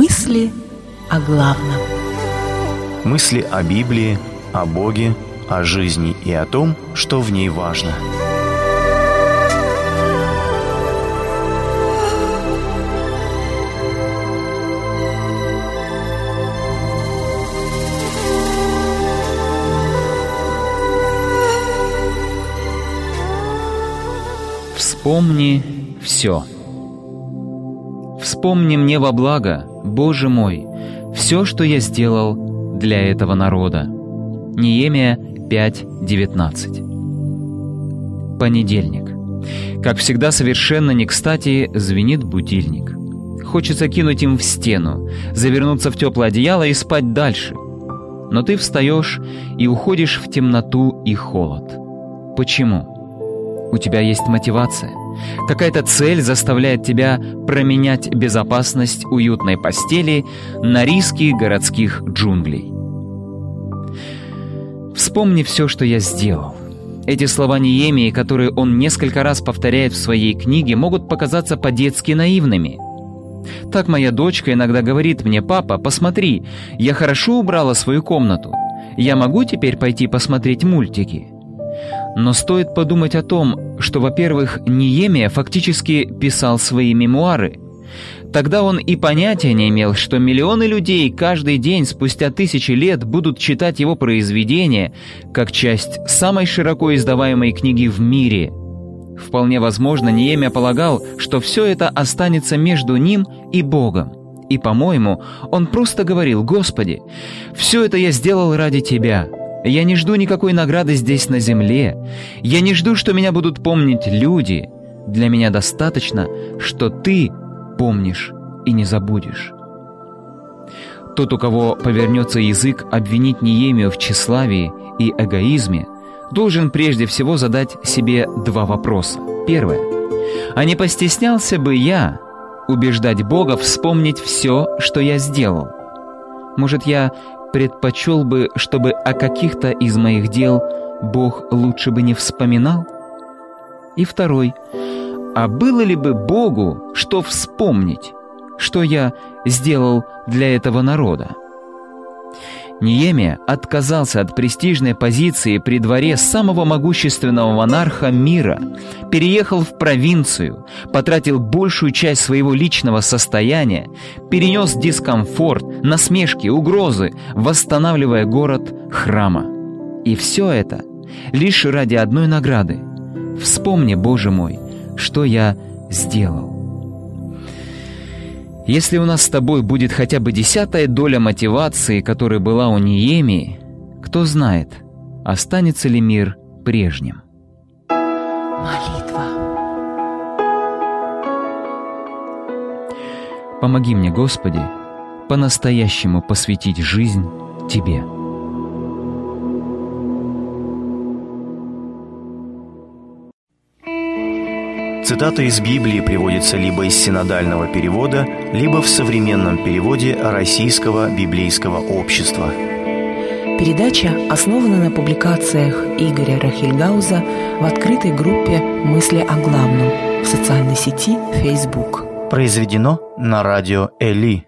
Мысли о главном. Мысли о Библии, о Боге, о жизни и о том, что в ней важно. Вспомни все. Вспомни мне во благо, Боже мой, все, что я сделал для этого народа. Неемия 5.19 Понедельник. Как всегда, совершенно не кстати звенит будильник. Хочется кинуть им в стену, завернуться в теплое одеяло и спать дальше. Но ты встаешь и уходишь в темноту и холод. Почему? У тебя есть мотивация. Какая-то цель заставляет тебя променять безопасность уютной постели на риски городских джунглей. Вспомни все, что я сделал. Эти слова Неемии, которые он несколько раз повторяет в своей книге, могут показаться по-детски наивными. Так моя дочка иногда говорит мне, «Папа, посмотри, я хорошо убрала свою комнату. Я могу теперь пойти посмотреть мультики?» Но стоит подумать о том, что, во-первых, Ниемия фактически писал свои мемуары. Тогда он и понятия не имел, что миллионы людей каждый день спустя тысячи лет будут читать его произведения как часть самой широко издаваемой книги в мире. Вполне возможно, Ниемия полагал, что все это останется между ним и Богом. И, по-моему, он просто говорил, «Господи, все это я сделал ради Тебя, я не жду никакой награды здесь на земле. Я не жду, что меня будут помнить люди. Для меня достаточно, что ты помнишь и не забудешь. Тот, у кого повернется язык обвинить Неемию в тщеславии и эгоизме, должен прежде всего задать себе два вопроса. Первое. А не постеснялся бы я убеждать Бога вспомнить все, что я сделал? Может, я предпочел бы, чтобы о каких-то из моих дел Бог лучше бы не вспоминал? И второй. А было ли бы Богу что вспомнить, что я сделал для этого народа? Ниемия отказался от престижной позиции при дворе самого могущественного монарха мира, переехал в провинцию, потратил большую часть своего личного состояния, перенес дискомфорт, насмешки, угрозы, восстанавливая город храма. И все это лишь ради одной награды. Вспомни, Боже мой, что я сделал. Если у нас с тобой будет хотя бы десятая доля мотивации, которая была у Ниемии, кто знает, останется ли мир прежним. Молитва. Помоги мне, Господи, по-настоящему посвятить жизнь Тебе. Цитата из Библии приводится либо из синодального перевода, либо в современном переводе Российского библейского общества. Передача основана на публикациях Игоря Рахильгауза в открытой группе «Мысли о главном» в социальной сети Facebook. Произведено на радио Эли.